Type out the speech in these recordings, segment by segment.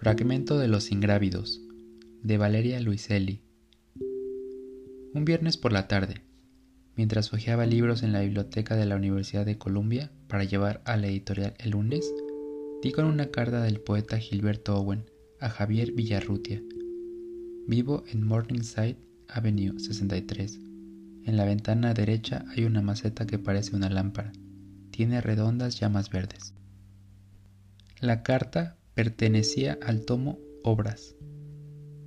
Fragmento de los ingrávidos de Valeria Luiselli. Un viernes por la tarde, mientras hojeaba libros en la biblioteca de la Universidad de Columbia para llevar a la editorial el lunes, di con una carta del poeta Gilberto Owen a Javier Villarrutia. Vivo en Morningside Avenue 63. En la ventana derecha hay una maceta que parece una lámpara. Tiene redondas llamas verdes. La carta pertenecía al tomo Obras,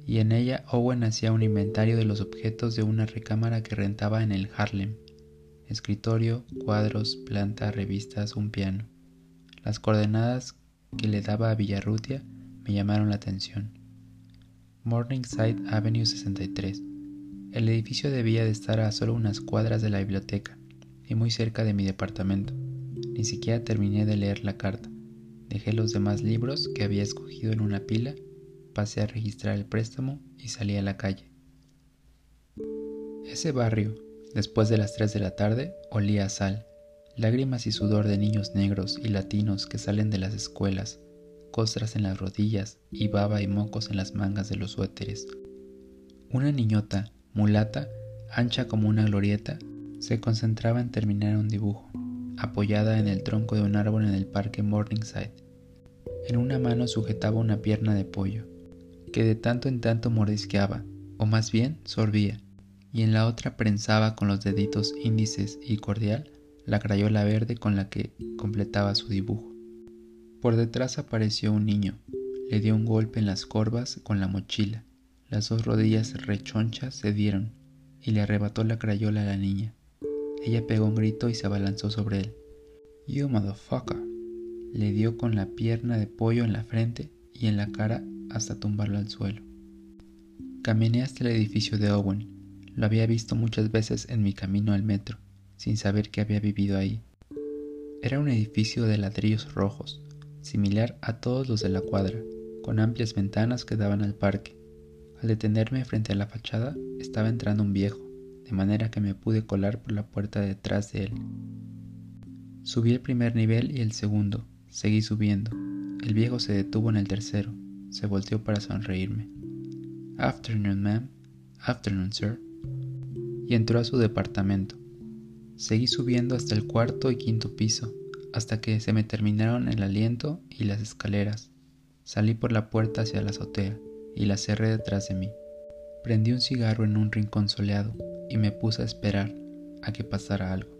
y en ella Owen hacía un inventario de los objetos de una recámara que rentaba en el Harlem. Escritorio, cuadros, planta, revistas, un piano. Las coordenadas que le daba a Villarrutia me llamaron la atención. Morningside Avenue 63. El edificio debía de estar a solo unas cuadras de la biblioteca y muy cerca de mi departamento. Ni siquiera terminé de leer la carta. Dejé los demás libros que había escogido en una pila, pasé a registrar el préstamo y salí a la calle. Ese barrio, después de las 3 de la tarde, olía a sal, lágrimas y sudor de niños negros y latinos que salen de las escuelas, costras en las rodillas y baba y mocos en las mangas de los suéteres. Una niñota, mulata, ancha como una glorieta, se concentraba en terminar un dibujo, apoyada en el tronco de un árbol en el parque Morningside. En una mano sujetaba una pierna de pollo, que de tanto en tanto mordisqueaba, o más bien sorbía, y en la otra prensaba con los deditos índices y cordial la crayola verde con la que completaba su dibujo. Por detrás apareció un niño, le dio un golpe en las corvas con la mochila, las dos rodillas rechonchas se dieron, y le arrebató la crayola a la niña. Ella pegó un grito y se abalanzó sobre él. You motherfucker le dio con la pierna de pollo en la frente y en la cara hasta tumbarlo al suelo. Caminé hasta el edificio de Owen. Lo había visto muchas veces en mi camino al metro, sin saber que había vivido ahí. Era un edificio de ladrillos rojos, similar a todos los de la cuadra, con amplias ventanas que daban al parque. Al detenerme frente a la fachada, estaba entrando un viejo, manera que me pude colar por la puerta detrás de él. Subí el primer nivel y el segundo, Seguí subiendo. El viejo se detuvo en el tercero. Se volteó para sonreírme. Afternoon, ma'am. Afternoon, sir. Y entró a su departamento. Seguí subiendo hasta el cuarto y quinto piso, hasta que se me terminaron el aliento y las escaleras. Salí por la puerta hacia la azotea y la cerré detrás de mí. Prendí un cigarro en un rincón soleado y me puse a esperar a que pasara algo.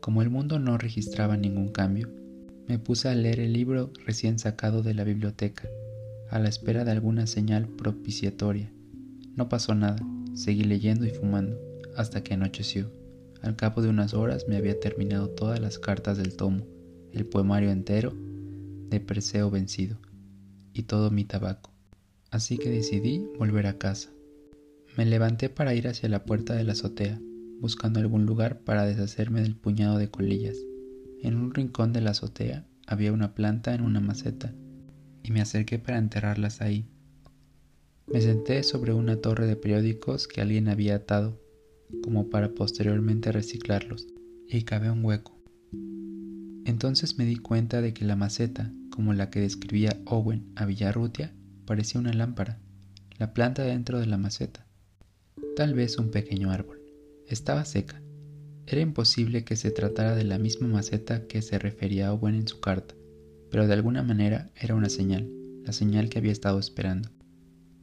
Como el mundo no registraba ningún cambio, me puse a leer el libro recién sacado de la biblioteca, a la espera de alguna señal propiciatoria. No pasó nada, seguí leyendo y fumando, hasta que anocheció. Al cabo de unas horas me había terminado todas las cartas del tomo, el poemario entero de Perseo vencido, y todo mi tabaco. Así que decidí volver a casa. Me levanté para ir hacia la puerta de la azotea, buscando algún lugar para deshacerme del puñado de colillas. En un rincón de la azotea había una planta en una maceta y me acerqué para enterrarlas ahí. Me senté sobre una torre de periódicos que alguien había atado, como para posteriormente reciclarlos, y cavé un hueco. Entonces me di cuenta de que la maceta, como la que describía Owen a Villarrutia, parecía una lámpara, la planta dentro de la maceta. Tal vez un pequeño árbol. Estaba seca, era imposible que se tratara de la misma maceta que se refería Owen en su carta, pero de alguna manera era una señal, la señal que había estado esperando.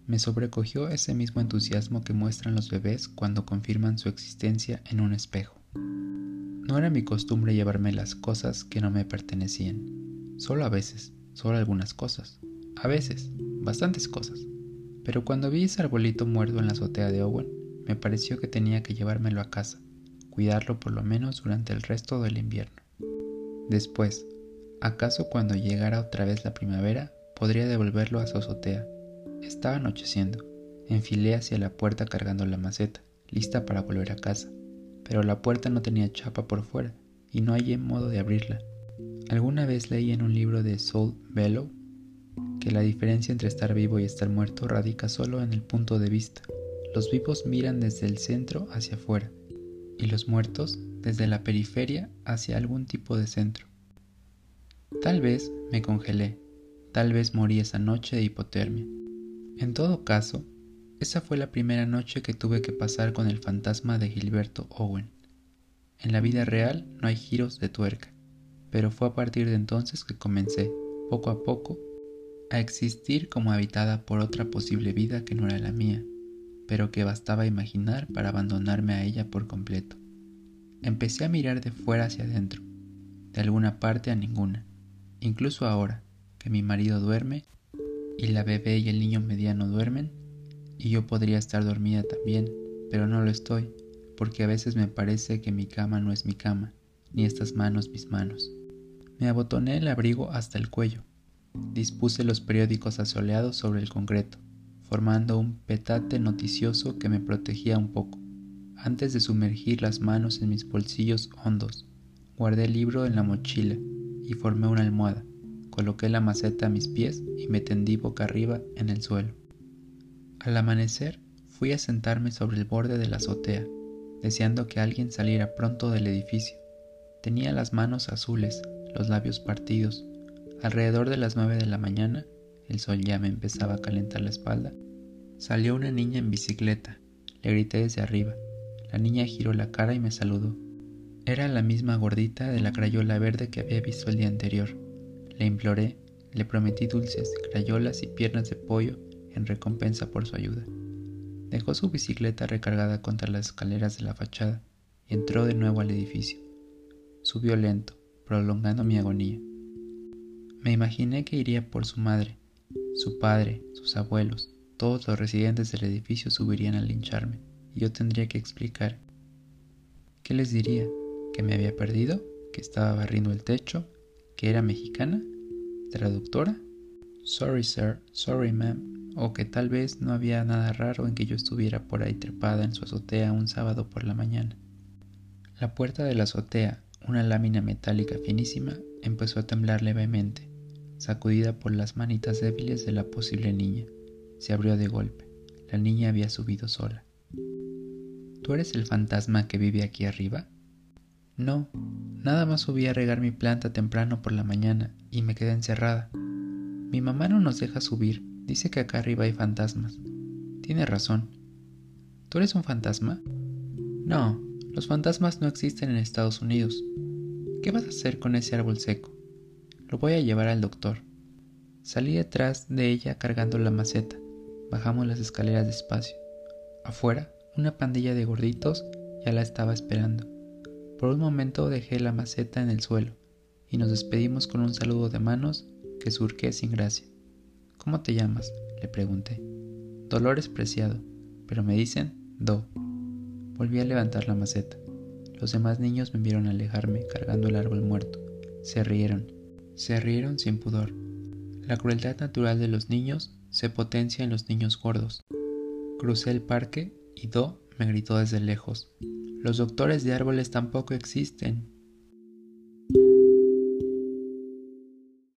Me sobrecogió ese mismo entusiasmo que muestran los bebés cuando confirman su existencia en un espejo. No era mi costumbre llevarme las cosas que no me pertenecían, solo a veces, solo algunas cosas, a veces, bastantes cosas. Pero cuando vi ese arbolito muerto en la azotea de Owen, me pareció que tenía que llevármelo a casa cuidarlo por lo menos durante el resto del invierno. Después, acaso cuando llegara otra vez la primavera, podría devolverlo a su azotea. Estaba anocheciendo. Enfilé hacia la puerta cargando la maceta, lista para volver a casa. Pero la puerta no tenía chapa por fuera y no hallé modo de abrirla. Alguna vez leí en un libro de Saul Bellow que la diferencia entre estar vivo y estar muerto radica solo en el punto de vista. Los vivos miran desde el centro hacia afuera, y los muertos desde la periferia hacia algún tipo de centro. Tal vez me congelé, Tal vez morí esa noche de hipotermia. En todo caso, esa fue la primera noche que tuve que pasar con el fantasma de Gilberto Owen. En la vida real no hay giros de tuerca, pero fue a partir de entonces que comencé, poco a poco, a existir como habitada por otra posible vida que no era la mía, pero que bastaba imaginar para abandonarme a ella por completo. Empecé a mirar de fuera hacia adentro, de alguna parte a ninguna, incluso ahora que mi marido duerme y la bebé y el niño mediano duermen, y yo podría estar dormida también, pero no lo estoy, porque a veces me parece que mi cama no es mi cama, ni estas manos mis manos. Me abotoné el abrigo hasta el cuello, dispuse los periódicos asoleados sobre el concreto, formando un petate noticioso que me protegía un poco. Antes de sumergir las manos en mis bolsillos hondos, guardé el libro en la mochila y formé una almohada. Coloqué la maceta a mis pies y me tendí boca arriba en el suelo. Al amanecer fui a sentarme sobre el borde de la azotea, deseando que alguien saliera pronto del edificio. Tenía las manos azules, los labios partidos. Alrededor de las nueve de la mañana, el sol ya me empezaba a calentar la espalda, salió una niña en bicicleta. Le grité desde arriba. La niña giró la cara y me saludó. Era la misma gordita de la crayola verde que había visto el día anterior. Le imploré, le prometí dulces, crayolas y piernas de pollo en recompensa por su ayuda. Dejó su bicicleta recargada contra las escaleras de la fachada y entró de nuevo al edificio. Subió lento, prolongando mi agonía. Me imaginé que iría por su madre, su padre, sus abuelos, todos los residentes del edificio subirían a lincharme y yo tendría que explicar. ¿Qué les diría? ¿Que me había perdido? ¿Que estaba barriendo el techo? ¿Que era mexicana? ¿Traductora? Sorry, sir. Sorry, ma'am. O que tal vez no había nada raro en que yo estuviera por ahí trepada en su azotea un sábado por la mañana. La puerta de la azotea, una lámina metálica finísima, empezó a temblar levemente, sacudida por las manitas débiles de la posible niña. Se abrió de golpe. La niña había subido sola. ¿Tú eres el fantasma que vive aquí arriba? No, nada más subí a regar mi planta temprano por la mañana y me quedé encerrada. Mi mamá no nos deja subir, dice que acá arriba hay fantasmas. Tiene razón. ¿Tú eres un fantasma? No, los fantasmas no existen en Estados Unidos. ¿Qué vas a hacer con ese árbol seco? Lo voy a llevar al doctor. Salí detrás de ella cargando la maceta. Bajamos las escaleras despacio. Afuera, una pandilla de gorditos ya la estaba esperando. Por un momento dejé la maceta en el suelo y nos despedimos con un saludo de manos que surqué sin gracia. ¿Cómo te llamas? le pregunté. Dolores Preciado, pero me dicen Do. Volví a levantar la maceta. Los demás niños me vieron alejarme cargando el árbol muerto. Se rieron. Se rieron sin pudor. La crueldad natural de los niños se potencia en los niños gordos. Crucé el parque y Do me gritó desde lejos. Los doctores de árboles tampoco existen.